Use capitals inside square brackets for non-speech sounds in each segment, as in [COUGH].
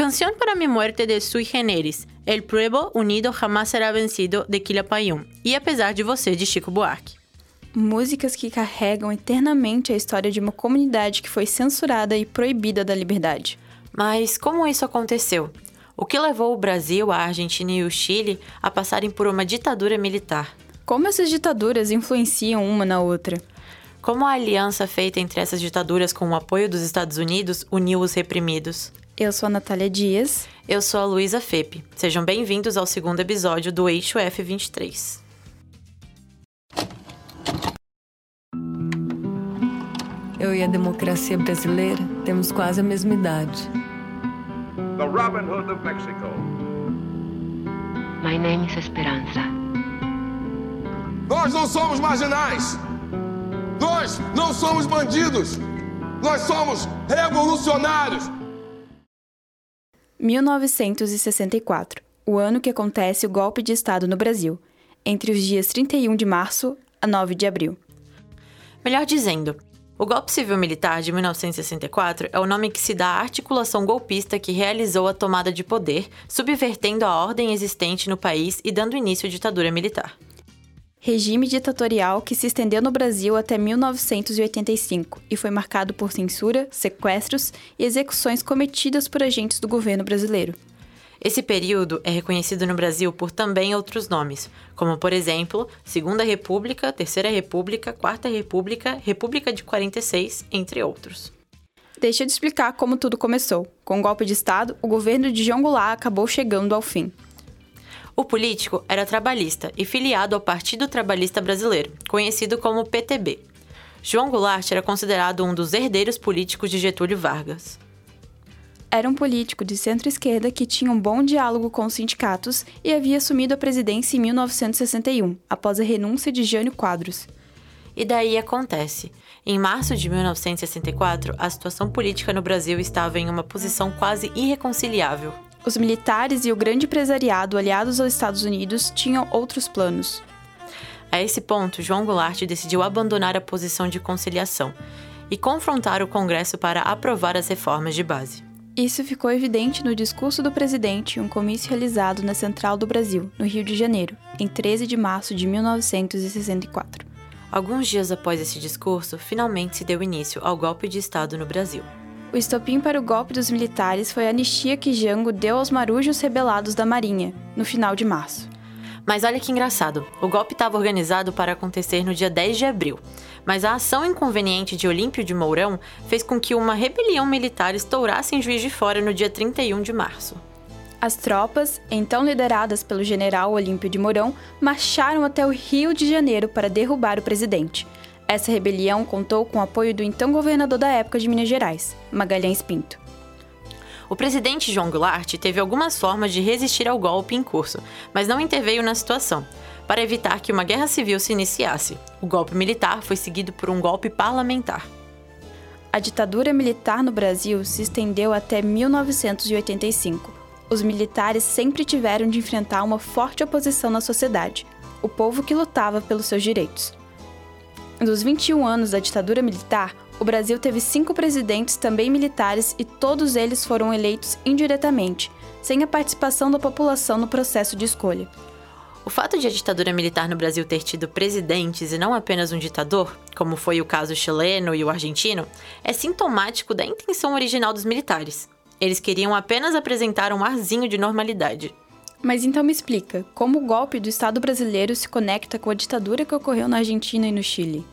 Canción para mi muerte de Sui Generis, El Pueblo Unido Jamás Será Vencido de Quilapayún e Apesar de Você de Chico Buarque. Músicas que carregam eternamente a história de uma comunidade que foi censurada e proibida da liberdade. Mas como isso aconteceu? O que levou o Brasil, a Argentina e o Chile a passarem por uma ditadura militar? Como essas ditaduras influenciam uma na outra? Como a aliança feita entre essas ditaduras com o apoio dos Estados Unidos uniu os reprimidos? Eu sou a Natália Dias. Eu sou a Luísa Fepe. Sejam bem-vindos ao segundo episódio do Eixo F23. Eu e a democracia brasileira temos quase a mesma idade. The Robin Hood of Mexico. My name is Esperanza. Nós não somos marginais. Nós não somos bandidos. Nós somos revolucionários. 1964, o ano que acontece o golpe de Estado no Brasil, entre os dias 31 de março a 9 de abril. Melhor dizendo, o golpe civil-militar de 1964 é o nome que se dá à articulação golpista que realizou a tomada de poder, subvertendo a ordem existente no país e dando início à ditadura militar. Regime ditatorial que se estendeu no Brasil até 1985 e foi marcado por censura, sequestros e execuções cometidas por agentes do governo brasileiro. Esse período é reconhecido no Brasil por também outros nomes, como, por exemplo, Segunda República, Terceira República, Quarta República, República de 46, entre outros. Deixa eu te explicar como tudo começou. Com o golpe de Estado, o governo de João Goulart acabou chegando ao fim. O político era trabalhista e filiado ao Partido Trabalhista Brasileiro, conhecido como PTB. João Goulart era considerado um dos herdeiros políticos de Getúlio Vargas era um político de centro-esquerda que tinha um bom diálogo com os sindicatos e havia assumido a presidência em 1961, após a renúncia de Jânio Quadros. E daí acontece. Em março de 1964, a situação política no Brasil estava em uma posição quase irreconciliável. Os militares e o grande empresariado aliados aos Estados Unidos tinham outros planos. A esse ponto, João Goulart decidiu abandonar a posição de conciliação e confrontar o Congresso para aprovar as reformas de base. Isso ficou evidente no discurso do presidente em um comício realizado na Central do Brasil, no Rio de Janeiro, em 13 de março de 1964. Alguns dias após esse discurso, finalmente se deu início ao golpe de Estado no Brasil. O estopim para o golpe dos militares foi a anistia que Jango deu aos marujos rebelados da Marinha, no final de março. Mas olha que engraçado, o golpe estava organizado para acontecer no dia 10 de abril, mas a ação inconveniente de Olímpio de Mourão fez com que uma rebelião militar estourasse em Juiz de Fora no dia 31 de março. As tropas, então lideradas pelo general Olímpio de Mourão, marcharam até o Rio de Janeiro para derrubar o presidente. Essa rebelião contou com o apoio do então governador da época de Minas Gerais, Magalhães Pinto. O presidente João Goulart teve algumas formas de resistir ao golpe em curso, mas não interveio na situação para evitar que uma guerra civil se iniciasse. O golpe militar foi seguido por um golpe parlamentar. A ditadura militar no Brasil se estendeu até 1985. Os militares sempre tiveram de enfrentar uma forte oposição na sociedade, o povo que lutava pelos seus direitos. Dos 21 anos da ditadura militar, o Brasil teve cinco presidentes também militares e todos eles foram eleitos indiretamente, sem a participação da população no processo de escolha. O fato de a ditadura militar no Brasil ter tido presidentes e não apenas um ditador, como foi o caso chileno e o argentino, é sintomático da intenção original dos militares. Eles queriam apenas apresentar um arzinho de normalidade. Mas então me explica, como o golpe do Estado brasileiro se conecta com a ditadura que ocorreu na Argentina e no Chile?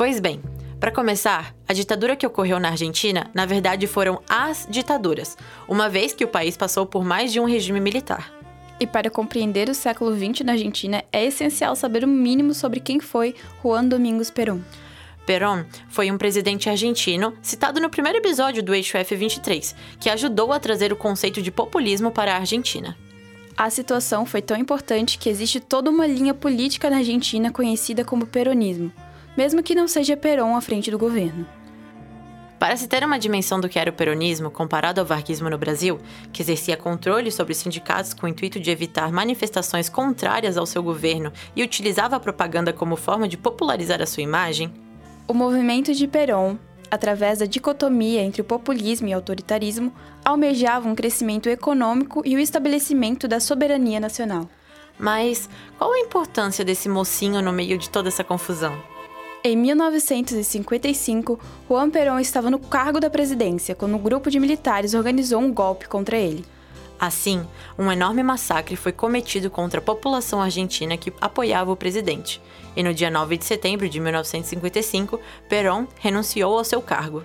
Pois bem, para começar, a ditadura que ocorreu na Argentina, na verdade, foram as ditaduras, uma vez que o país passou por mais de um regime militar. E para compreender o século XX na Argentina, é essencial saber o mínimo sobre quem foi Juan Domingos Perón. Perón foi um presidente argentino citado no primeiro episódio do Eixo F23, que ajudou a trazer o conceito de populismo para a Argentina. A situação foi tão importante que existe toda uma linha política na Argentina conhecida como peronismo, mesmo que não seja Perón à frente do governo. Para se ter uma dimensão do que era o peronismo comparado ao varguismo no Brasil, que exercia controle sobre os sindicatos com o intuito de evitar manifestações contrárias ao seu governo e utilizava a propaganda como forma de popularizar a sua imagem, o movimento de Perón através da dicotomia entre o populismo e o autoritarismo, almejavam um crescimento econômico e o estabelecimento da soberania nacional. Mas qual a importância desse mocinho no meio de toda essa confusão? Em 1955, Juan Perón estava no cargo da presidência quando um grupo de militares organizou um golpe contra ele. Assim, um enorme massacre foi cometido contra a população argentina que apoiava o presidente, e no dia 9 de setembro de 1955, Perón renunciou ao seu cargo.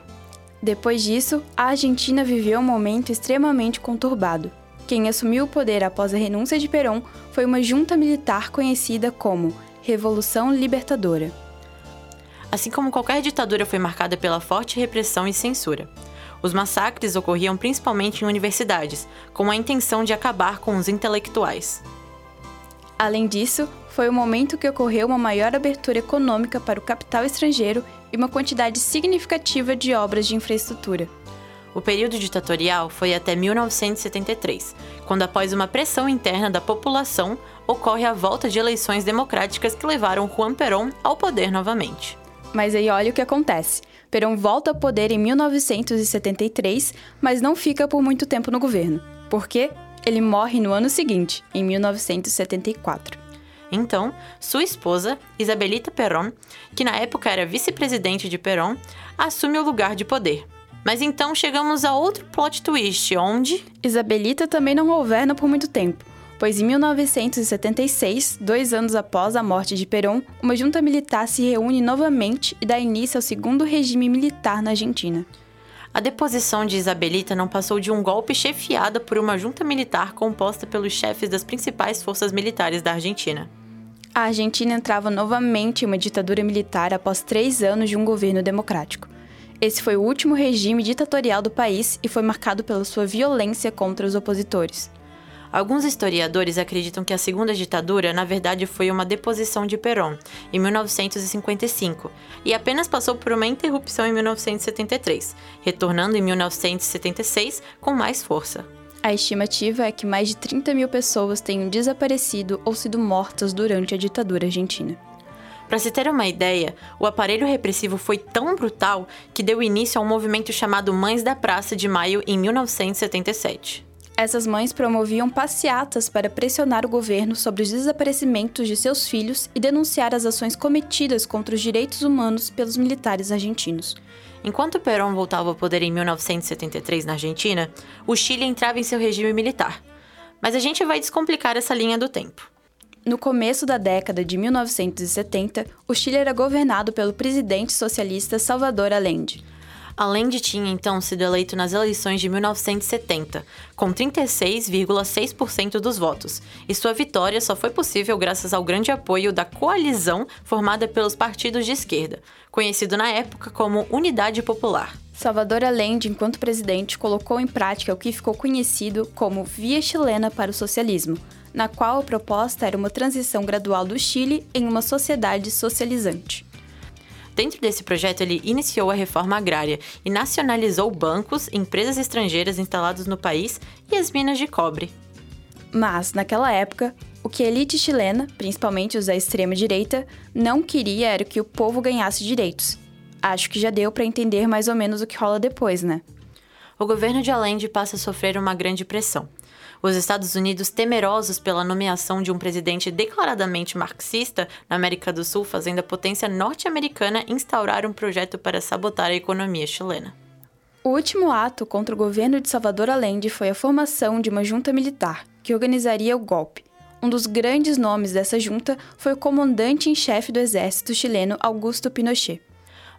Depois disso, a Argentina viveu um momento extremamente conturbado. Quem assumiu o poder após a renúncia de Perón foi uma junta militar conhecida como Revolução Libertadora. Assim como qualquer ditadura foi marcada pela forte repressão e censura. Os massacres ocorriam principalmente em universidades, com a intenção de acabar com os intelectuais. Além disso, foi o momento que ocorreu uma maior abertura econômica para o capital estrangeiro e uma quantidade significativa de obras de infraestrutura. O período ditatorial foi até 1973, quando, após uma pressão interna da população, ocorre a volta de eleições democráticas que levaram Juan Perón ao poder novamente. Mas aí olha o que acontece. Perón volta ao poder em 1973, mas não fica por muito tempo no governo. Por quê? Ele morre no ano seguinte, em 1974. Então, sua esposa, Isabelita Perón, que na época era vice-presidente de Perón, assume o lugar de poder. Mas então chegamos a outro plot twist, onde Isabelita também não governa por muito tempo, pois em 1976, dois anos após a morte de Perón, uma junta militar se reúne novamente e dá início ao segundo regime militar na Argentina. A deposição de Isabelita não passou de um golpe chefiado por uma junta militar composta pelos chefes das principais forças militares da Argentina. A Argentina entrava novamente em uma ditadura militar após três anos de um governo democrático. Esse foi o último regime ditatorial do país e foi marcado pela sua violência contra os opositores. Alguns historiadores acreditam que a segunda ditadura, na verdade, foi uma deposição de Perón, em 1955, e apenas passou por uma interrupção em 1973, retornando em 1976 com mais força. A estimativa é que mais de 30 mil pessoas tenham desaparecido ou sido mortas durante a ditadura argentina. Para se ter uma ideia, o aparelho repressivo foi tão brutal que deu início a um movimento chamado Mães da Praça de Maio em 1977. Essas mães promoviam passeatas para pressionar o governo sobre os desaparecimentos de seus filhos e denunciar as ações cometidas contra os direitos humanos pelos militares argentinos. Enquanto Perón voltava ao poder em 1973 na Argentina, o Chile entrava em seu regime militar. Mas a gente vai descomplicar essa linha do tempo. No começo da década de 1970, o Chile era governado pelo presidente socialista Salvador Allende. Allende tinha então sido eleito nas eleições de 1970, com 36,6% dos votos, e sua vitória só foi possível graças ao grande apoio da coalizão formada pelos partidos de esquerda, conhecido na época como Unidade Popular. Salvador Allende, enquanto presidente, colocou em prática o que ficou conhecido como Via Chilena para o Socialismo, na qual a proposta era uma transição gradual do Chile em uma sociedade socializante. Dentro desse projeto, ele iniciou a reforma agrária e nacionalizou bancos, empresas estrangeiras instaladas no país e as minas de cobre. Mas, naquela época, o que a elite chilena, principalmente os da extrema-direita, não queria era que o povo ganhasse direitos. Acho que já deu para entender mais ou menos o que rola depois, né? O governo de Allende passa a sofrer uma grande pressão. Os Estados Unidos, temerosos pela nomeação de um presidente declaradamente marxista na América do Sul, fazendo a potência norte-americana instaurar um projeto para sabotar a economia chilena. O último ato contra o governo de Salvador Allende foi a formação de uma junta militar, que organizaria o golpe. Um dos grandes nomes dessa junta foi o comandante em chefe do exército chileno Augusto Pinochet.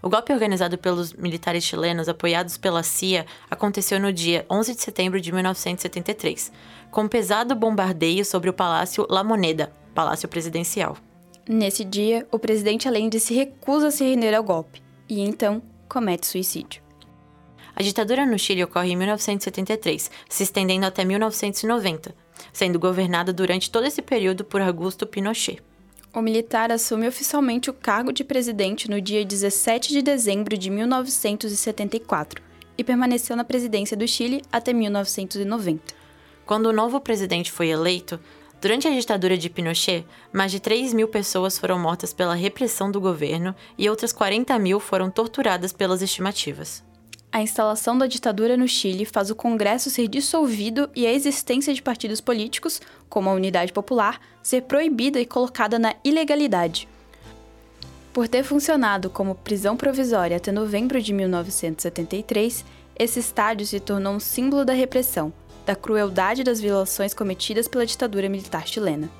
O golpe organizado pelos militares chilenos apoiados pela CIA aconteceu no dia 11 de setembro de 1973, com um pesado bombardeio sobre o Palácio La Moneda, palácio presidencial. Nesse dia, o presidente Allende se recusa a se render ao golpe e então comete suicídio. A ditadura no Chile ocorre em 1973, se estendendo até 1990, sendo governada durante todo esse período por Augusto Pinochet. O militar assume oficialmente o cargo de presidente no dia 17 de dezembro de 1974 e permaneceu na presidência do Chile até 1990. Quando o novo presidente foi eleito, Durante a ditadura de Pinochet, mais de 3 mil pessoas foram mortas pela repressão do governo e outras 40 mil foram torturadas pelas estimativas. A instalação da ditadura no Chile faz o Congresso ser dissolvido e a existência de partidos políticos, como a Unidade Popular, ser proibida e colocada na ilegalidade. Por ter funcionado como prisão provisória até novembro de 1973, esse estádio se tornou um símbolo da repressão, da crueldade das violações cometidas pela ditadura militar chilena.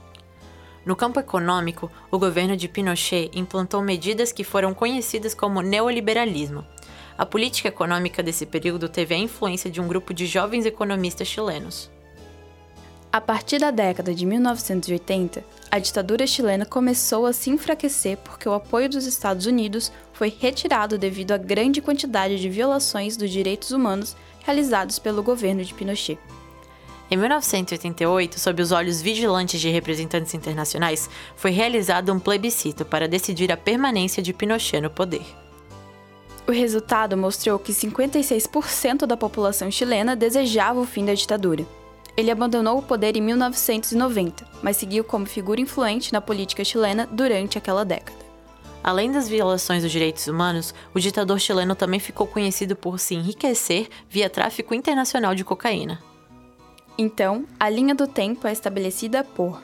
No campo econômico, o governo de Pinochet implantou medidas que foram conhecidas como neoliberalismo. A política econômica desse período teve a influência de um grupo de jovens economistas chilenos. A partir da década de 1980, a ditadura chilena começou a se enfraquecer porque o apoio dos Estados Unidos foi retirado devido à grande quantidade de violações dos direitos humanos realizados pelo governo de Pinochet. Em 1988, sob os olhos vigilantes de representantes internacionais, foi realizado um plebiscito para decidir a permanência de Pinochet no poder. O resultado mostrou que 56% da população chilena desejava o fim da ditadura. Ele abandonou o poder em 1990, mas seguiu como figura influente na política chilena durante aquela década. Além das violações dos direitos humanos, o ditador chileno também ficou conhecido por se enriquecer via tráfico internacional de cocaína. Então, a linha do tempo é estabelecida por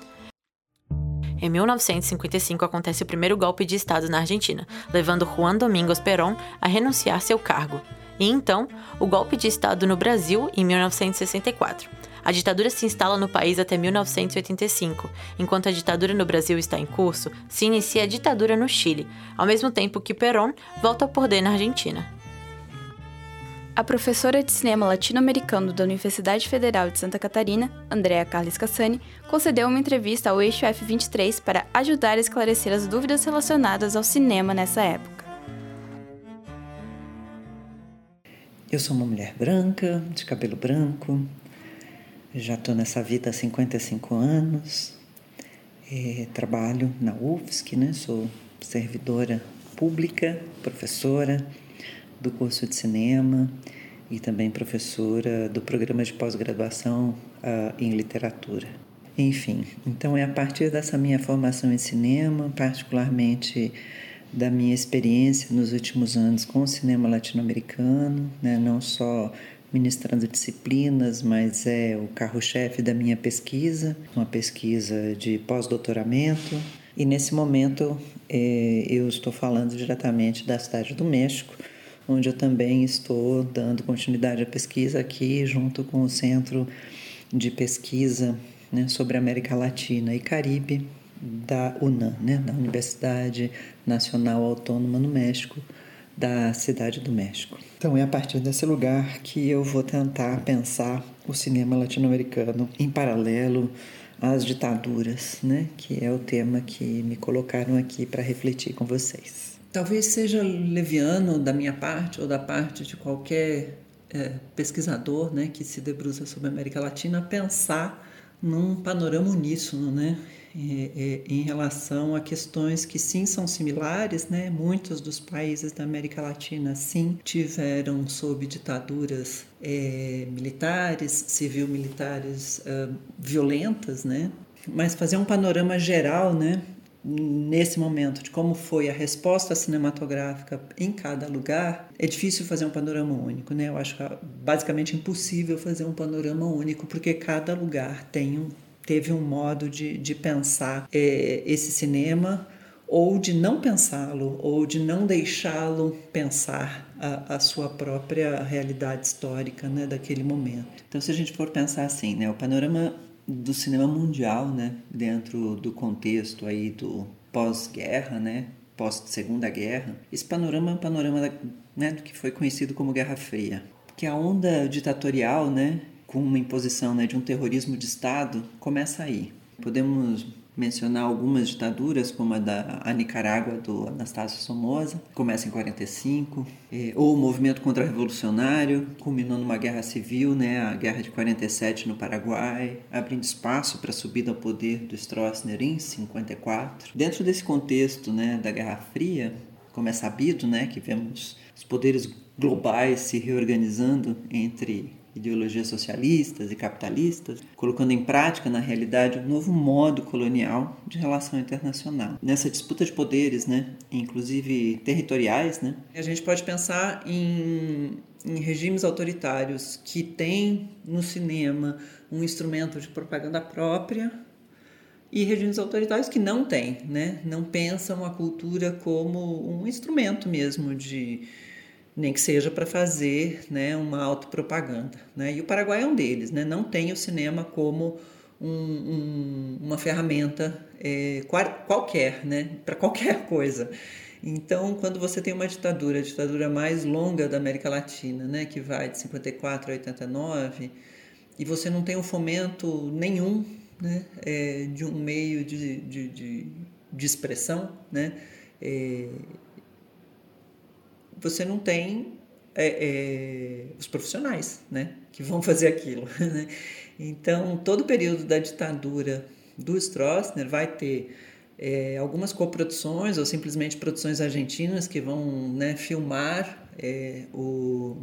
em 1955 acontece o primeiro golpe de Estado na Argentina, levando Juan Domingos Perón a renunciar seu cargo. E então, o golpe de Estado no Brasil em 1964. A ditadura se instala no país até 1985. Enquanto a ditadura no Brasil está em curso, se inicia a ditadura no Chile, ao mesmo tempo que Perón volta ao poder na Argentina. A professora de cinema latino-americano da Universidade Federal de Santa Catarina, Andrea Carles Cassani, concedeu uma entrevista ao Eixo F23 para ajudar a esclarecer as dúvidas relacionadas ao cinema nessa época. Eu sou uma mulher branca, de cabelo branco, já estou nessa vida há 55 anos, é, trabalho na UFSC, né? sou servidora pública, professora do curso de cinema e também professora do programa de pós-graduação uh, em literatura. Enfim, então é a partir dessa minha formação em cinema, particularmente da minha experiência nos últimos anos com o cinema latino-americano, né, não só ministrando disciplinas, mas é o carro-chefe da minha pesquisa, uma pesquisa de pós-doutoramento. E nesse momento é, eu estou falando diretamente da cidade do México, onde eu também estou dando continuidade à pesquisa aqui, junto com o Centro de Pesquisa né, sobre América Latina e Caribe da UNAM, né, da Universidade Nacional Autônoma no México, da Cidade do México. Então é a partir desse lugar que eu vou tentar pensar o cinema latino-americano em paralelo às ditaduras, né? Que é o tema que me colocaram aqui para refletir com vocês. Talvez seja leviano da minha parte ou da parte de qualquer é, pesquisador, né, que se debruça sobre a América Latina pensar num panorama uníssono, né? em relação a questões que sim são similares, né? Muitos dos países da América Latina sim tiveram sob ditaduras é, militares, civil-militares uh, violentas, né? Mas fazer um panorama geral, né? Nesse momento de como foi a resposta cinematográfica em cada lugar, é difícil fazer um panorama único, né? Eu acho que é basicamente impossível fazer um panorama único, porque cada lugar tem um teve um modo de, de pensar é, esse cinema ou de não pensá-lo, ou de não deixá-lo pensar a, a, sua própria realidade histórica né, daquele momento. Então, se a gente for pensar assim, né, o panorama do cinema mundial, né, dentro do contexto aí do pós-guerra, né, pós-segunda guerra, esse panorama é um panorama da, né, do que foi conhecido como Guerra Fria, que a onda ditatorial, né, com uma imposição né, de um terrorismo de Estado começa aí. Podemos mencionar algumas ditaduras, como a da a Nicarágua do Anastácio Somoza, começa em 45, eh, ou o movimento contra-revolucionário, culminou numa guerra civil, né, a guerra de 47 no Paraguai, abrindo espaço para a subida ao poder do Stroessner em 54. Dentro desse contexto né, da Guerra Fria, como é sabido, né, que vemos os poderes globais se reorganizando entre ideologias socialistas e capitalistas, colocando em prática, na realidade, um novo modo colonial de relação internacional. Nessa disputa de poderes, né, inclusive territoriais, né, a gente pode pensar em, em regimes autoritários que têm no cinema um instrumento de propaganda própria e regimes autoritários que não têm, né, não pensam a cultura como um instrumento mesmo de nem que seja para fazer né, uma autopropaganda. Né? E o Paraguai é um deles, né? não tem o cinema como um, um, uma ferramenta é, qualquer, né? para qualquer [LAUGHS] coisa. Então, quando você tem uma ditadura, a ditadura mais longa da América Latina, né, que vai de 54 a 89, e você não tem um fomento nenhum né, é, de um meio de, de, de, de expressão, né, é, você não tem é, é, os profissionais né, que vão fazer aquilo. [LAUGHS] Né? Então, todo o período da ditadura do Stroessner vai ter é, algumas coproduções ou simplesmente produções argentinas que vão né, filmar é, o,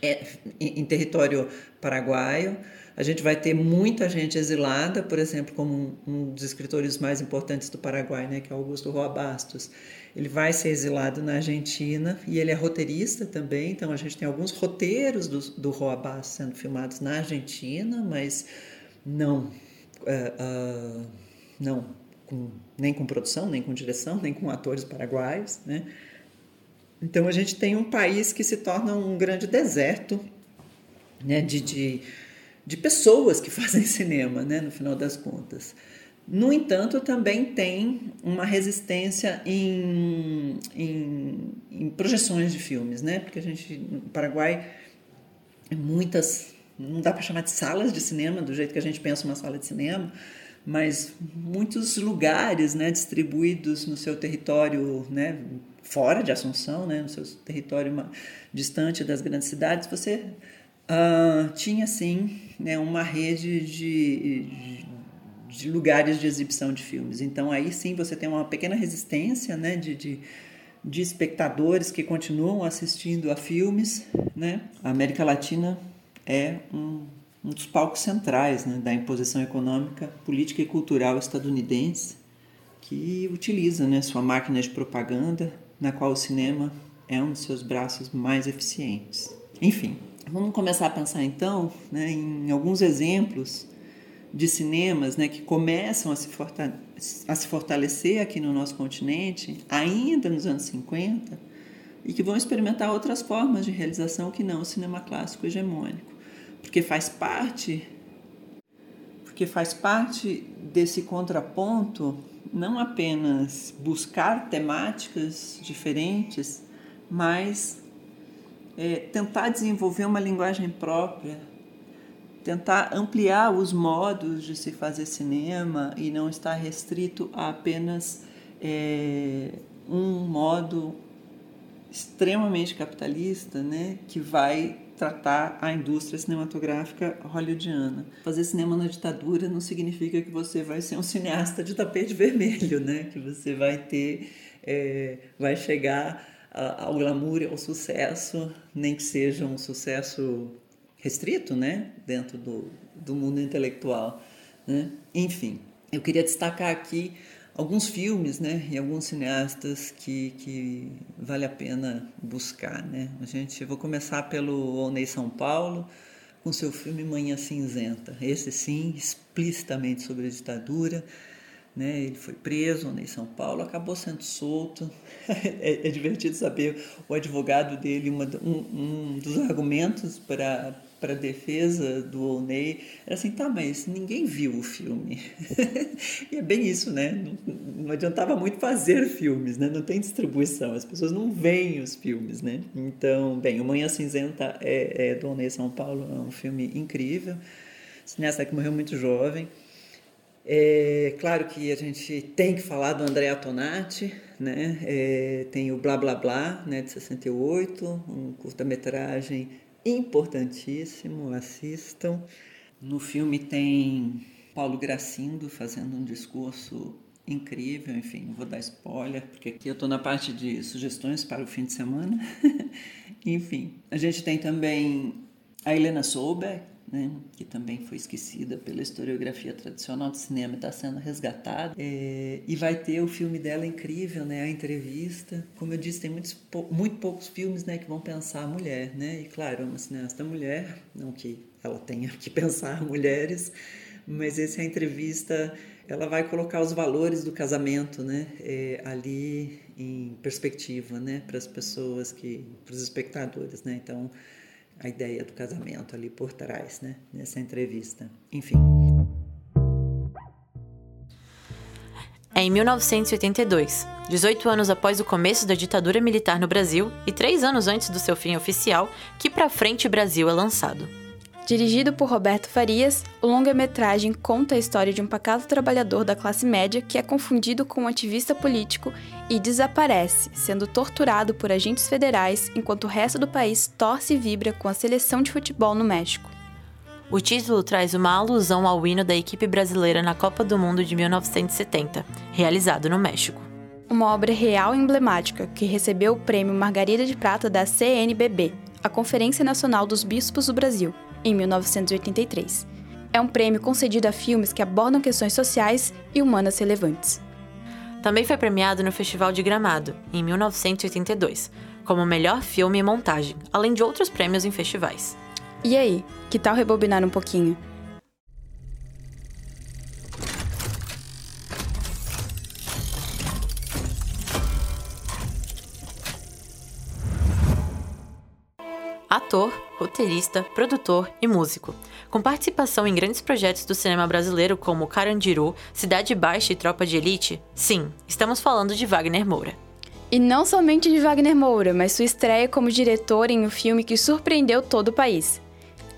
é, em território paraguaio. A gente vai ter muita gente exilada, por exemplo, como um, um dos escritores mais importantes do Paraguai, né, que é Augusto Roa Bastos ele vai ser exilado na Argentina e ele é roteirista também, então a gente tem alguns roteiros do, do Roa Bastos sendo filmados na Argentina, mas não, uh, uh, não com, nem com produção, nem com direção, nem com atores paraguaios, né? Então a gente tem um país que se torna um grande deserto, né, de, de, de pessoas que [LAUGHS] fazem cinema, né, no final das contas. No entanto, também tem uma resistência em, em, em projeções de filmes, né? Porque a gente, no Paraguai, muitas, não dá para chamar de salas de cinema, do jeito que a gente pensa uma sala de cinema, mas muitos lugares, né, distribuídos no seu território, né, fora de Assunção, né, no seu território distante das grandes cidades, você uh, tinha, sim, né, uma rede de, de lugares de exibição de filmes. Então aí sim você tem uma pequena resistência né, de, de, de espectadores que continuam assistindo a filmes. Né? A América Latina é um, um dos palcos centrais né, da imposição econômica, política e cultural estadunidense, que utiliza né, sua máquina de propaganda, na qual o cinema é um dos seus braços mais eficientes. Enfim, vamos começar a pensar então né, em alguns exemplos de cinemas né, que começam a se, a se fortalecer aqui no nosso continente, ainda nos anos 50, e que vão experimentar outras formas de realização que não o cinema clássico hegemônico, porque faz parte porque faz parte desse contraponto não apenas buscar temáticas diferentes, mas é, tentar desenvolver uma linguagem própria tentar ampliar os modos de se fazer cinema e não estar restrito a apenas é, um modo extremamente capitalista, né, que vai tratar a indústria cinematográfica hollywoodiana. Fazer cinema na ditadura não significa que você vai ser um cineasta de tapete vermelho, né, que você vai ter, é, vai chegar ao glamour ao sucesso, nem que seja um sucesso restrito, né, dentro do, do mundo intelectual, né? Enfim, eu queria destacar aqui alguns filmes, né, e alguns cineastas que, que vale a pena buscar, né? A gente, vou começar pelo Onei São Paulo, com seu filme Manhã Cinzenta. Esse sim, explicitamente sobre a ditadura, né? Ele foi preso em São Paulo, acabou sendo solto. [LAUGHS] é, é, divertido saber o advogado dele, uma, um, um dos argumentos para para defesa do Olney era assim, tá, mas ninguém viu o filme. [LAUGHS] e é bem isso, né? Não, não, adiantava muito fazer filmes, né? Não tem distribuição, as pessoas não veem os filmes, né? Então, bem, O Manhã Cinzenta é, é do Olney São Paulo, é um filme incrível. Cineasta que morreu muito jovem. É claro que a gente tem que falar do André Tonati, né? É, tem o Blá Blá Blá, né, de 68, um curta-metragem importantíssimo, assistam. No filme tem Paulo Gracindo fazendo um discurso incrível, enfim, não vou dar spoiler, porque aqui eu estou na parte de sugestões para o fim de semana. [LAUGHS] enfim, a gente tem também A Helena Solberg, né, que também foi esquecida pela historiografia tradicional do cinema, está sendo resgatada. É, e vai ter o filme dela incrível, né, a entrevista. Como eu disse, tem muitos, muito poucos filmes né, que vão pensar a mulher. Né? E claro, é uma cineasta mulher, não que ela tenha que pensar [LAUGHS] mulheres, mas essa é entrevista ela vai colocar os valores do casamento né, é, ali em perspectiva né, para as pessoas, que, para os espectadores. Né? Então, a ideia do casamento ali por trás, né, nessa entrevista. Enfim. É em 1982, 18 anos após o começo da ditadura militar no Brasil e três anos antes do seu fim oficial, que Pra Frente Brasil é lançado. Dirigido por Roberto Farias, o longa-metragem conta a história de um pacato trabalhador da classe média que é confundido com um ativista político e desaparece, sendo torturado por agentes federais enquanto o resto do país torce e vibra com a seleção de futebol no México. O título traz uma alusão ao hino da equipe brasileira na Copa do Mundo de 1970, realizado no México. Uma obra real e emblemática que recebeu o prêmio Margarida de Prata da CNBB, a Conferência Nacional dos Bispos do Brasil, em 1983. É um prêmio concedido a filmes que abordam questões sociais e humanas relevantes. Também foi premiado no Festival de Gramado, em 1982, como melhor filme e montagem, além de outros prêmios em festivais. E aí, que tal rebobinar um pouquinho? Ator, roteirista, produtor e músico. Com participação em grandes projetos do cinema brasileiro como Carandiru, Cidade Baixa e Tropa de Elite, sim, estamos falando de Wagner Moura. E não somente de Wagner Moura, mas sua estreia como diretor em um filme que surpreendeu todo o país.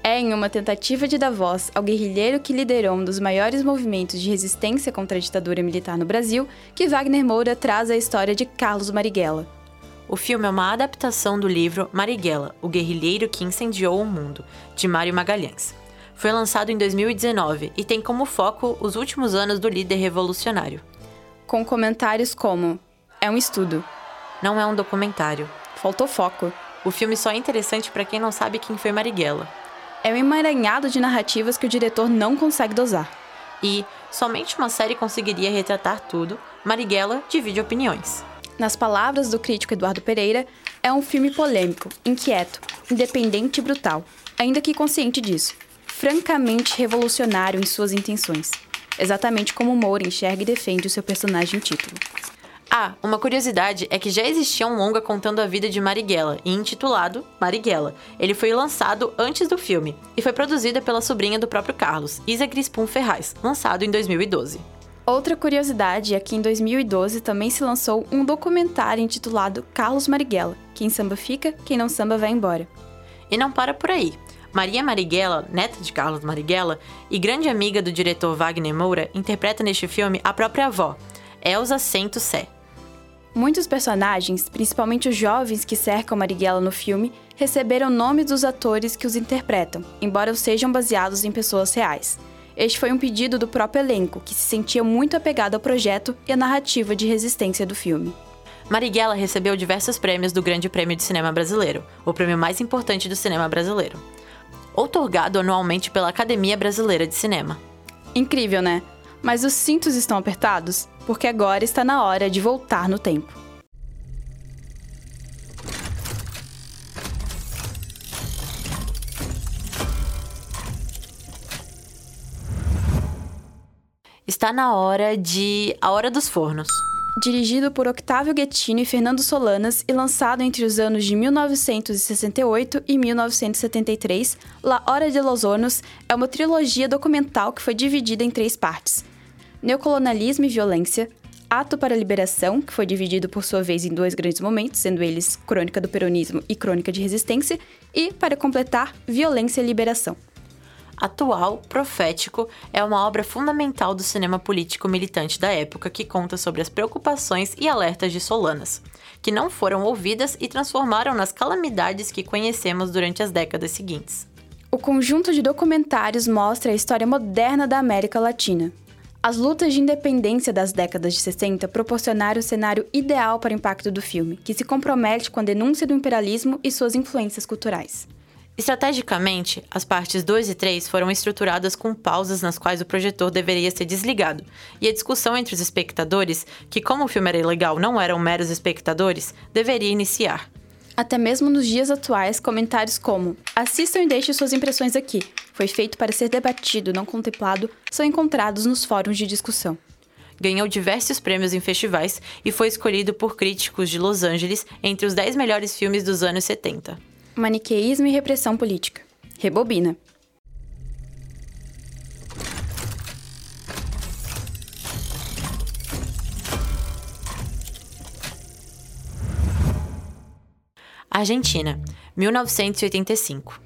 É em uma tentativa de dar voz ao guerrilheiro que liderou um dos maiores movimentos de resistência contra a ditadura militar no Brasil que Wagner Moura traz a história de Carlos Marighella, o filme é uma adaptação do livro Marighella, o guerrilheiro que incendiou o mundo, de Mário Magalhães. Foi lançado em 2019 e tem como foco os últimos anos do líder revolucionário. Com comentários como: é um estudo. Não é um documentário. Faltou foco. O filme só é interessante para quem não sabe quem foi Marighella. É um emaranhado de narrativas que o diretor não consegue dosar. E somente uma série conseguiria retratar tudo. Marighella divide opiniões. Nas palavras do crítico Eduardo Pereira, é um filme polêmico, inquieto, independente e brutal, ainda que consciente disso, francamente revolucionário em suas intenções, exatamente como Moura enxerga e defende o seu personagem título. Ah, uma curiosidade é que já existia um longa contando a vida de Marighella e intitulado Marighella. Ele foi lançado antes do filme e foi produzido pela sobrinha do próprio Carlos, Isa Crispum Ferraz, lançado em 2012. Outra curiosidade é que em 2012 também se lançou um documentário intitulado Carlos Marighella, Quem samba fica, quem não samba vai embora. E não para por aí. Maria Marighella, neta de Carlos Marighella e grande amiga do diretor Wagner Moura, interpreta neste filme a própria avó, Elsa Sento Sé. Muitos personagens, principalmente os jovens que cercam Marighella no filme, receberam nomes dos atores que os interpretam, embora sejam baseados em pessoas reais. Este foi um pedido do próprio elenco, que se sentia muito apegado ao projeto e à narrativa de resistência do filme. Marighella recebeu diversos prêmios do Grande Prêmio de Cinema Brasileiro, o prêmio mais importante do cinema brasileiro, outorgado anualmente pela Academia Brasileira de Cinema. Incrível, né? Mas os cintos estão apertados porque agora está na hora de voltar no tempo. Está na hora de A Hora dos Fornos. Dirigido por Octávio Guettino e Fernando Solanas e lançado entre os anos de 1968 e 1973, La Hora de los Hornos é uma trilogia documental que foi dividida em três partes: Neocolonialismo e Violência, Ato para a Liberação, que foi dividido por sua vez em dois grandes momentos, sendo eles Crônica do Peronismo e Crônica de Resistência, e, para completar, Violência e Liberação atual, profético, é uma obra fundamental do cinema político militante da época que conta sobre as preocupações e alertas de Solanas, que não foram ouvidas e transformaram nas calamidades que conhecemos durante as décadas seguintes. O conjunto de documentários mostra a história moderna da América Latina. As lutas de independência das décadas de 60 proporcionaram o cenário ideal para o impacto do filme, que se compromete com a denúncia do imperialismo e suas influências culturais. Estrategicamente, as partes 2 e 3 foram estruturadas com pausas nas quais o projetor deveria ser desligado, e a discussão entre os espectadores, que como o filme era ilegal não eram meros espectadores, deveria iniciar. Até mesmo nos dias atuais, comentários como assistam e deixem suas impressões aqui. Foi feito para ser debatido, não contemplado, são encontrados nos fóruns de discussão. Ganhou diversos prêmios em festivais e foi escolhido por críticos de Los Angeles entre os 10 melhores filmes dos anos 70. Maniqueísmo e repressão política. Rebobina. Argentina, 1985.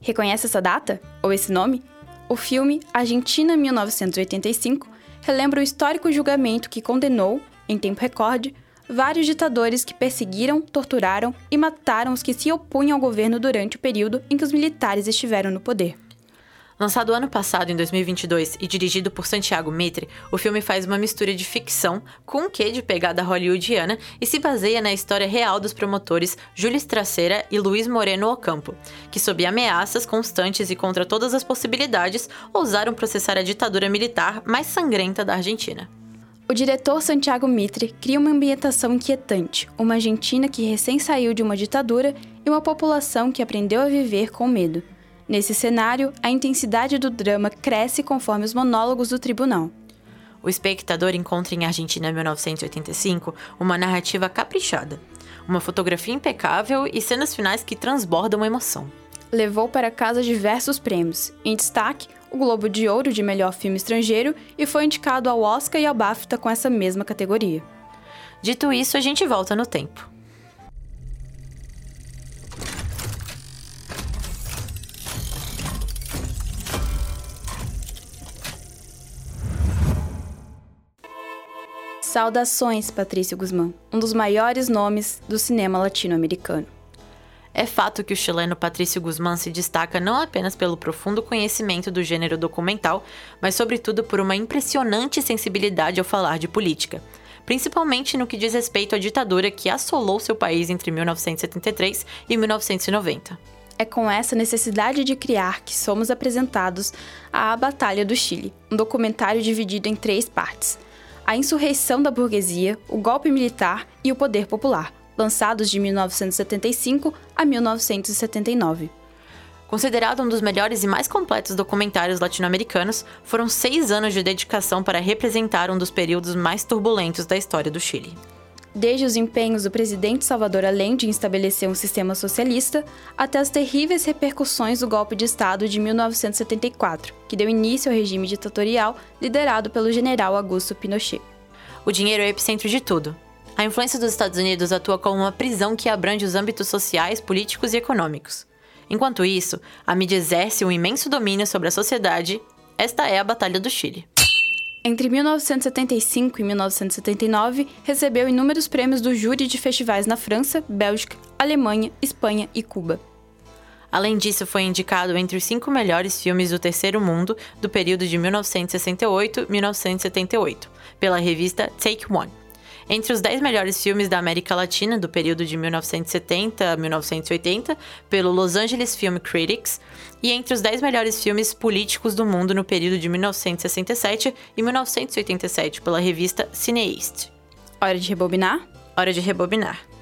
Reconhece essa data? Ou esse nome? O filme Argentina 1985 relembra o histórico julgamento que condenou, em tempo recorde, vários ditadores que perseguiram, torturaram e mataram os que se opunham ao governo durante o período em que os militares estiveram no poder. Lançado ano passado, em 2022, e dirigido por Santiago Mitre, o filme faz uma mistura de ficção com um quê de pegada hollywoodiana e se baseia na história real dos promotores Júlio Traceira e Luiz Moreno Ocampo, que, sob ameaças constantes e contra todas as possibilidades, ousaram processar a ditadura militar mais sangrenta da Argentina. O diretor Santiago Mitre cria uma ambientação inquietante, uma Argentina que recém saiu de uma ditadura e uma população que aprendeu a viver com medo. Nesse cenário, a intensidade do drama cresce conforme os monólogos do tribunal. O espectador encontra em Argentina 1985 uma narrativa caprichada, uma fotografia impecável e cenas finais que transbordam emoção. Levou para casa diversos prêmios, em destaque o Globo de Ouro de Melhor Filme Estrangeiro e foi indicado ao Oscar e ao BAFTA com essa mesma categoria. Dito isso, a gente volta no tempo. Saudações, Patrício Guzmán, um dos maiores nomes do cinema latino-americano. É fato que o chileno Patrício Guzmán se destaca não apenas pelo profundo conhecimento do gênero documental, mas sobretudo por uma impressionante sensibilidade ao falar de política, principalmente no que diz respeito à ditadura que assolou seu país entre 1973 e 1990. É com essa necessidade de criar que somos apresentados à Batalha do Chile, um documentário dividido em três partes a Insurreição da Burguesia, o Golpe Militar e o Poder Popular, lançados de 1975 a 1979. Considerado um dos melhores e mais completos documentários latino-americanos, foram seis anos de dedicação para representar um dos períodos mais turbulentos da história do Chile. Desde os empenhos do presidente Salvador Allende em estabelecer um sistema socialista, até as terríveis repercussões do golpe de Estado de 1974, que deu início ao regime ditatorial liderado pelo general Augusto Pinochet. O dinheiro é o epicentro de tudo. A influência dos Estados Unidos atua como uma prisão que abrange os âmbitos sociais, políticos e econômicos. Enquanto isso, a mídia exerce um imenso domínio sobre a sociedade. Esta é a Batalha do Chile. Entre 1975 e 1979, recebeu inúmeros prêmios do júri de festivais na França, Bélgica, Alemanha, Espanha e Cuba. Além disso, foi indicado entre os cinco melhores filmes do terceiro mundo do período de 1968-1978, pela revista Take One entre os 10 melhores filmes da América Latina do período de 1970 a 1980 pelo Los Angeles Film Critics e entre os 10 melhores filmes políticos do mundo no período de 1967 e 1987 pela revista Cineast. Hora de rebobinar? Hora de rebobinar.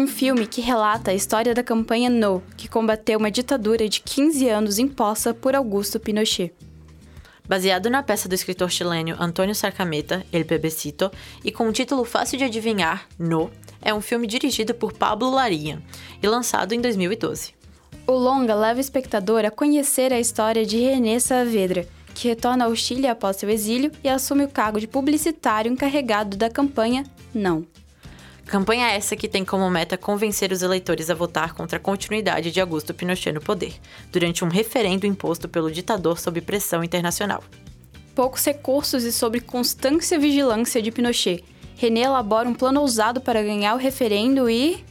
Um filme que relata a história da campanha No, que combateu uma ditadura de 15 anos imposta por Augusto Pinochet. Baseado na peça do escritor chileno Antônio Sarcameta, El Pebecito, e com um título fácil de adivinhar, No, é um filme dirigido por Pablo Larraín e lançado em 2012. O longa leva o espectador a conhecer a história de René Saavedra, que retorna ao Chile após seu exílio e assume o cargo de publicitário encarregado da campanha Não. Campanha essa que tem como meta convencer os eleitores a votar contra a continuidade de Augusto Pinochet no poder, durante um referendo imposto pelo ditador sob pressão internacional. Poucos recursos e sob constância e vigilância de Pinochet, René elabora um plano ousado para ganhar o referendo e.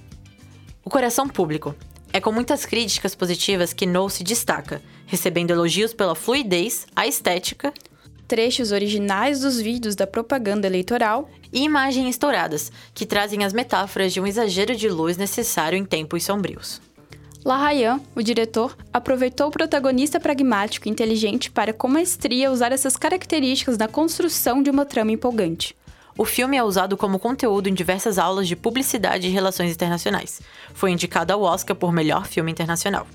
O coração público. É com muitas críticas positivas que No se destaca, recebendo elogios pela fluidez, a estética Trechos originais dos vídeos da propaganda eleitoral e imagens estouradas, que trazem as metáforas de um exagero de luz necessário em tempos sombrios. Larrayan, o diretor, aproveitou o protagonista pragmático e inteligente para, com maestria, usar essas características na construção de uma trama empolgante. O filme é usado como conteúdo em diversas aulas de publicidade e relações internacionais. Foi indicado ao Oscar por melhor filme internacional.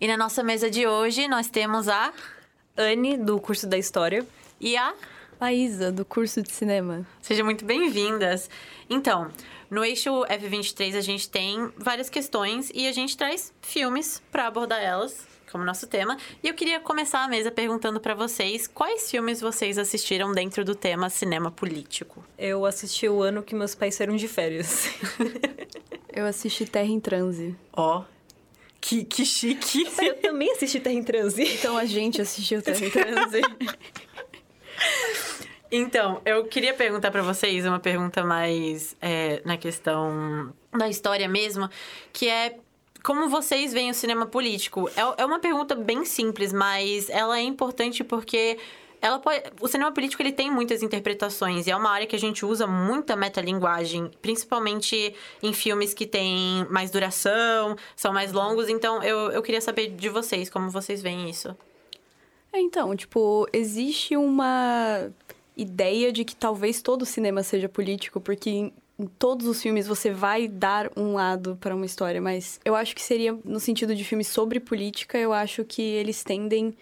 E na nossa mesa de hoje nós temos a Anne, do curso da História. e a. Maísa, do curso de cinema. Sejam muito bem-vindas. Então, no eixo F23 a gente tem várias questões e a gente traz filmes para abordar elas como nosso tema. E eu queria começar a mesa perguntando para vocês quais filmes vocês assistiram dentro do tema cinema político. Eu assisti o ano que meus pais saíram de férias. [LAUGHS] Eu assisti Terra em Transe. Ó, que, que chique. Eu também assisti Terra em Transe. Então a gente assistiu Terra em Transe. [LAUGHS] Então, eu queria perguntar para vocês uma pergunta mais é, na questão da história mesmo, que é como vocês veem o cinema político? É, é uma pergunta bem simples, mas ela é importante porque ela pode, o cinema político ele tem muitas interpretações e é uma área que a gente usa muita metalinguagem, principalmente em filmes que têm mais duração, são mais longos. Então, eu, eu queria saber de vocês, como vocês veem isso. É, então, tipo, existe uma ideia de que talvez todo cinema seja político, porque em, em todos os filmes você vai dar um lado para uma história, mas eu acho que seria no sentido de filmes sobre política, eu acho que eles tendem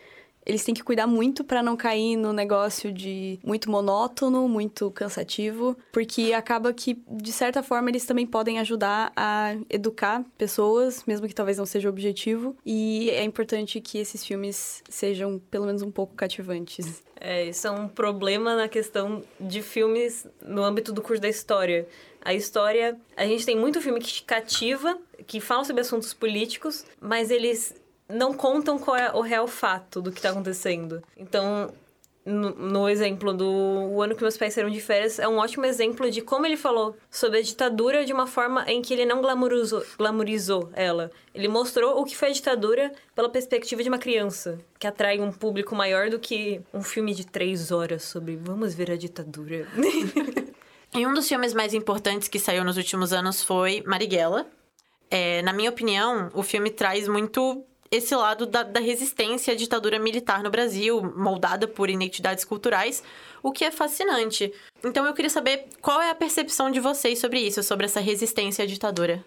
eles têm que cuidar muito para não cair no negócio de muito monótono, muito cansativo, porque acaba que de certa forma eles também podem ajudar a educar pessoas, mesmo que talvez não seja o objetivo, e é importante que esses filmes sejam pelo menos um pouco cativantes. É, isso é um problema na questão de filmes no âmbito do curso da história. A história, a gente tem muito filme que cativa, que fala sobre assuntos políticos, mas eles não contam qual é o real fato do que está acontecendo. Então, no, no, exemplo do o ano que meus pais saíram de férias, é um ótimo exemplo de como ele falou sobre a ditadura de uma forma em que ele não glamourizou, glamourizou ela. Ele mostrou o que foi a ditadura pela perspectiva de uma criança, que atrai um público maior do que um filme de três horas sobre vamos ver a ditadura. [LAUGHS] e um dos filmes mais importantes que saiu nos últimos anos foi Marighella. É, na minha opinião, o filme traz muito esse lado da, da, resistência à ditadura militar no Brasil, moldada por identidades culturais, o que é fascinante. Então eu queria saber qual é a percepção de vocês sobre isso, sobre essa resistência à ditadura.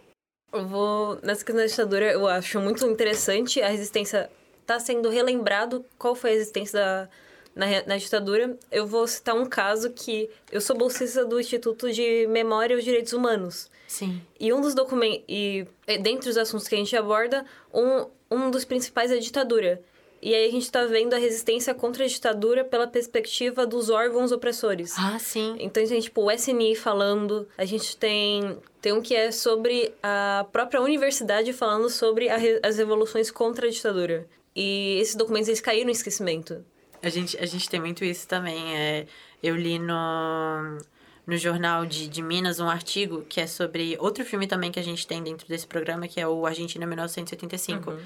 Eu vou. Nessa questão da ditadura, eu acho muito interessante a resistência. Tá sendo relembrado qual foi a resistência da, na, na, ditadura. Eu vou citar um caso que eu sou bolsista do Instituto de Memória e os Direitos Humanos. Sim. E um dos documentos. E dentre os assuntos que a gente aborda, um, um dos principais é a ditadura. E aí a gente está vendo a resistência contra a ditadura pela perspectiva dos órgãos opressores. Ah, sim. Então a gente tem, tipo, o SNI falando, a gente tem, tem um que é sobre a própria universidade falando sobre re, as revoluções contra a ditadura. E esses documentos, eles caíram no esquecimento. A gente, a gente tem muito isso também. É, eu li no, no jornal de, de Minas um artigo que é sobre outro filme também que a gente tem dentro desse programa, que é o Argentina 1985. Uhum.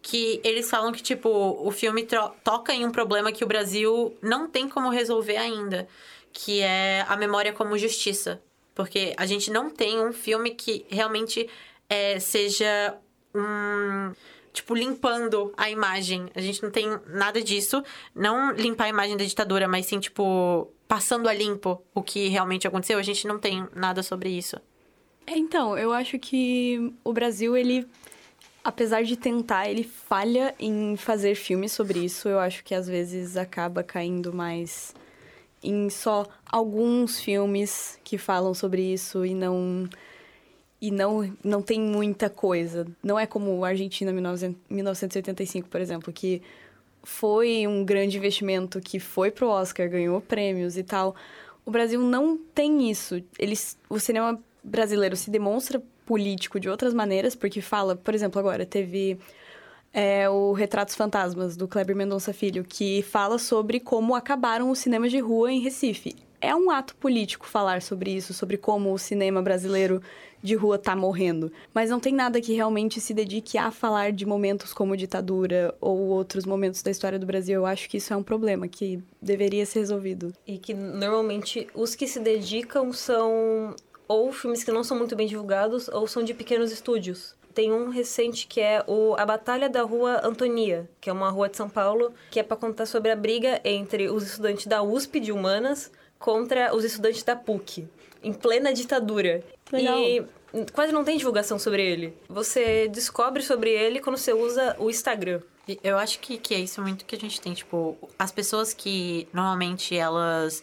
Que eles falam que, tipo, o filme toca em um problema que o Brasil não tem como resolver ainda, que é a memória como justiça. Porque a gente não tem um filme que realmente é, seja um tipo, limpando a imagem. A gente não tem nada disso. Não limpar a imagem da ditadura, mas sim, tipo, passando a limpo o que realmente aconteceu. A gente não tem nada sobre isso. É, então, eu acho que o Brasil, ele. Apesar de tentar, ele falha em fazer filmes sobre isso. Eu acho que às vezes acaba caindo mais em só alguns filmes que falam sobre isso e não e não, não tem muita coisa. Não é como a Argentina 1985, por exemplo, que foi um grande investimento que foi pro Oscar, ganhou prêmios e tal. O Brasil não tem isso. Eles, o cinema brasileiro se demonstra político de outras maneiras, porque fala, por exemplo, agora teve é, o Retratos Fantasmas, do Kleber Mendonça Filho, que fala sobre como acabaram os cinemas de rua em Recife é um ato político falar sobre isso, sobre como o cinema brasileiro de rua tá morrendo. Mas não tem nada que realmente se dedique a falar de momentos como ditadura ou outros momentos da história do Brasil. Eu acho que isso é um problema que deveria ser resolvido. E que normalmente os que se dedicam são ou filmes que não são muito bem divulgados ou são de pequenos estúdios. Tem um recente que é o A Batalha da Rua Antonia, que é uma rua de São Paulo, que é para contar sobre a briga entre os estudantes da USP de Humanas contra os estudantes da PUC, em plena ditadura. Legal. E quase não tem divulgação sobre ele. Você descobre sobre ele quando você usa o Instagram. Eu acho que, que é isso muito que a gente tem. Tipo, as pessoas que normalmente elas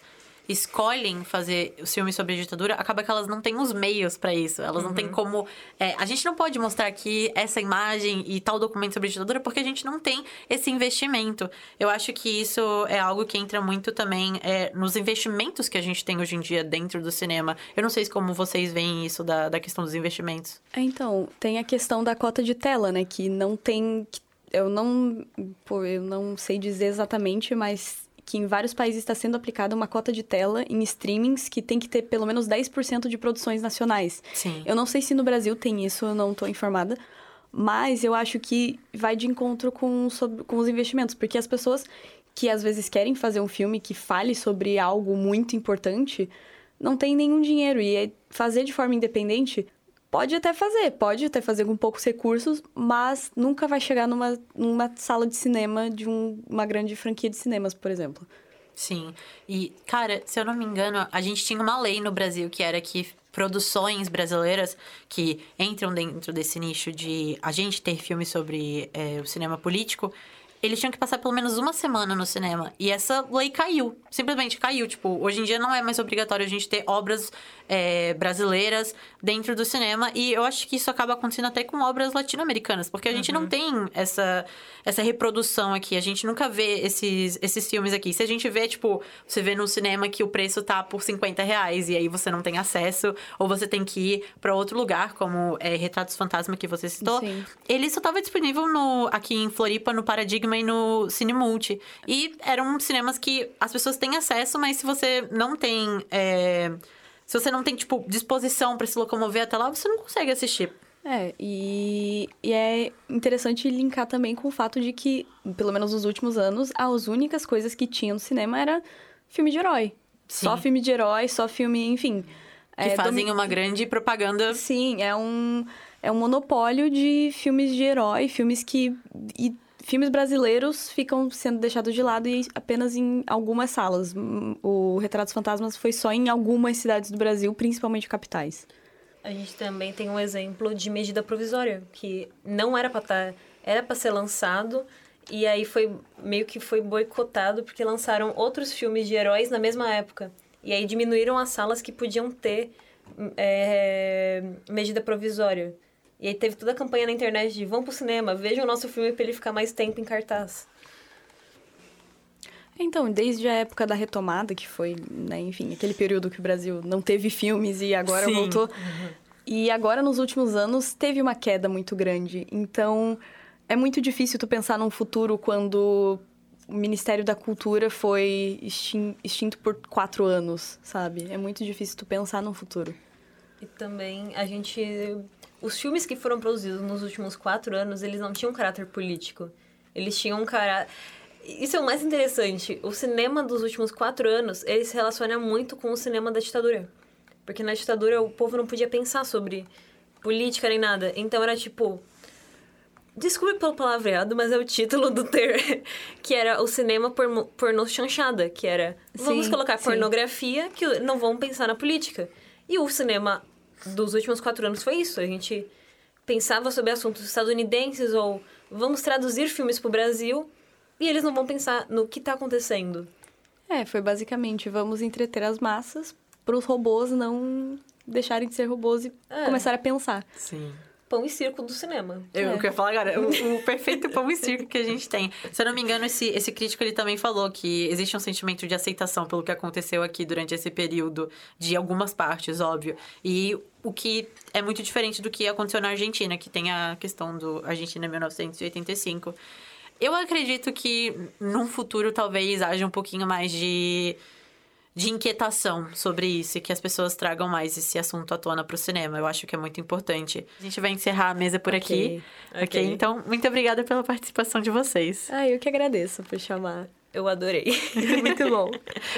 escolhem fazer os filmes sobre a ditadura, acaba que elas não têm os meios pra isso. Elas não têm como. é, a gente não pode mostrar aqui essa imagem e tal documento sobre a ditadura porque a gente não tem esse investimento. Eu acho que isso é algo que entra muito também é, nos investimentos que a gente tem hoje em dia dentro do cinema. Eu não sei se como vocês veem isso da, da questão dos investimentos. É, então, tem a questão da cota de tela, né? Que não tem. Eu não. Pô, eu não sei dizer exatamente, mas que em vários países está sendo aplicada uma cota de tela em streamings que tem que ter pelo menos 10% de produções nacionais. Sim. Eu não sei se no Brasil tem isso, eu não estou informada. Mas eu acho que vai de encontro com, com os investimentos. Porque as pessoas que às vezes querem fazer um filme que fale sobre algo muito importante não tem nenhum dinheiro. E é- fazer de forma independente pode até fazer, pode até fazer com poucos recursos, mas nunca vai chegar numa, numa sala de cinema de um- uma grande franquia de cinemas, por exemplo. Sim. E, cara, se eu não me engano, a gente tinha uma lei no Brasil que era que produções brasileiras que entram dentro desse nicho de a gente ter filmes sobre é, o cinema político, eles tinham que passar pelo menos uma semana no cinema. E essa lei caiu. Simplesmente caiu. Tipo, hoje em dia não é mais obrigatório a gente ter obras é, brasileiras dentro do cinema. E eu acho que isso acaba acontecendo até com obras latino-americanas. Porque a gente não tem essa, essa reprodução aqui. A gente nunca vê esses, esses filmes aqui. Se a gente vê, tipo, você vê no cinema que o preço tá por 50 reais e aí você não tem acesso, ou você tem que ir pra outro lugar, como é, Retratos Fantasma que você citou. Sim. Ele só tava disponível no, aqui em Floripa, no Paradigma e no Cine Multi. E eram cinemas que as pessoas têm acesso, mas se você não tem. é, se você não tem, tipo, disposição pra se locomover até lá, você não consegue assistir. É, e, e é interessante linkar também com o fato de que, pelo menos nos últimos anos, as únicas coisas que tinham no cinema era filme de herói. Só Sim. filme de herói, só filme, enfim. Que É, fazem uma grande propaganda. Sim, é um, é um monopólio de filmes de herói, filmes que. E filmes brasileiros ficam sendo deixados de lado e apenas em algumas salas. O Retratos Fantasmas foi só em algumas cidades do Brasil, principalmente capitais. A gente também tem um exemplo de medida provisória, que não era pra estar, era para ser lançado e aí foi meio que foi boicotado porque lançaram outros filmes de heróis na mesma época. E aí diminuíram as salas que podiam ter é, medida provisória. E aí teve toda a campanha na internet de vão pro cinema, vejam o nosso filme pra ele ficar mais tempo em cartaz. Então, desde a época da retomada, que foi, né, enfim, aquele período que o Brasil não teve filmes e agora Sim. voltou. E agora, nos últimos anos, teve uma queda muito grande. Então, é muito difícil tu pensar num futuro quando o Ministério da Cultura foi extin- extinto por quatro anos, sabe? É muito difícil tu pensar num futuro. E também a gente. Os filmes que foram produzidos nos últimos quatro anos, eles não tinham caráter político. Eles tinham um caráter. Isso é o mais interessante. O cinema dos últimos quatro anos, ele se relaciona muito com o cinema da ditadura. Porque na ditadura o povo não podia pensar sobre política nem nada. Então era tipo. Desculpe pelo palavreado, mas é o título do ter. [LAUGHS] que era o cinema porno, pornô chanchada. Que era. Vamos Sim, colocar sim. pornografia que não vão pensar na política. E o cinema dos últimos quatro anos foi isso. A gente pensava sobre assuntos estadunidenses ou vamos traduzir filmes para o Brasil e eles não vão pensar no que está acontecendo. É, foi basicamente vamos entreter as massas para os robôs não deixarem de ser robôs e É. começar a pensar. Sim. Pão e circo do cinema. Eu, É. que eu ia falar agora, o, [LAUGHS] o perfeito pão e circo que a gente tem. Se eu não me engano, esse, esse crítico ele também falou que existe um sentimento de aceitação pelo que aconteceu aqui durante esse período, de algumas partes, óbvio. E o que é muito diferente do que aconteceu na Argentina, que tem a questão do Argentina 1985. Eu acredito que num futuro talvez haja um pouquinho mais de de inquietação sobre isso e que as pessoas tragam mais esse assunto à tona para o cinema. Eu acho que é muito importante. A gente vai encerrar a mesa por aqui. Ok. ok, então muito obrigada pela participação de vocês. Ah, eu que agradeço por chamar. Eu adorei. [LAUGHS] Muito bom.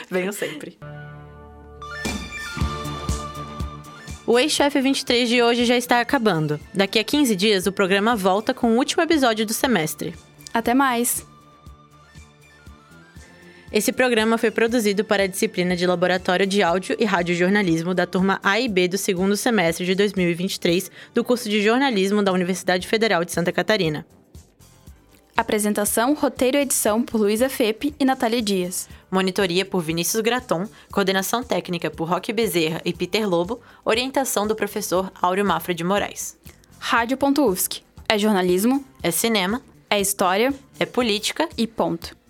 Venham sempre. O Ex-Chefe 23 de hoje já está acabando. Daqui a 15 dias, o programa volta com o último episódio do semestre. Até mais! Esse programa foi produzido para a disciplina de Laboratório de Áudio e Radiojornalismo da turma A e B do segundo semestre de 2023 do curso de Jornalismo da Universidade Federal de Santa Catarina. Apresentação, roteiro e edição por Luísa Fepe e Natália Dias. Monitoria por Vinícius Graton, coordenação técnica por Roque Bezerra e Peter Lobo, orientação do professor Áureo Mafra de Moraes. Rádio.UFSC. É jornalismo, É cinema, é história é política e ponto.